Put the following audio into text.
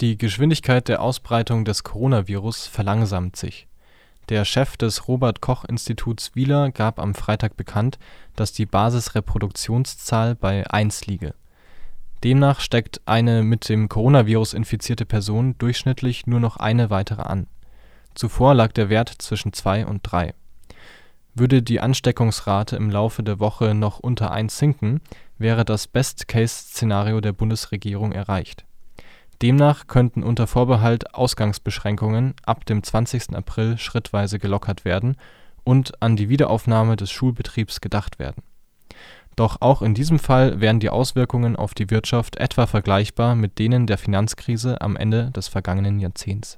Die Geschwindigkeit der Ausbreitung des Coronavirus verlangsamt sich. Der Chef des Robert-Koch-Instituts Wieler gab am Freitag bekannt, dass die Basisreproduktionszahl bei 1 liege. Demnach steckt eine mit dem Coronavirus infizierte Person durchschnittlich nur noch eine weitere an. Zuvor lag der Wert zwischen 2 und 3. Würde die Ansteckungsrate im Laufe der Woche noch unter 1 sinken, wäre das Best-Case-Szenario der Bundesregierung erreicht. Demnach könnten unter Vorbehalt Ausgangsbeschränkungen ab dem 20. April schrittweise gelockert werden und an die Wiederaufnahme des Schulbetriebs gedacht werden. Doch auch in diesem Fall wären die Auswirkungen auf die Wirtschaft etwa vergleichbar mit denen der Finanzkrise am Ende des vergangenen Jahrzehnts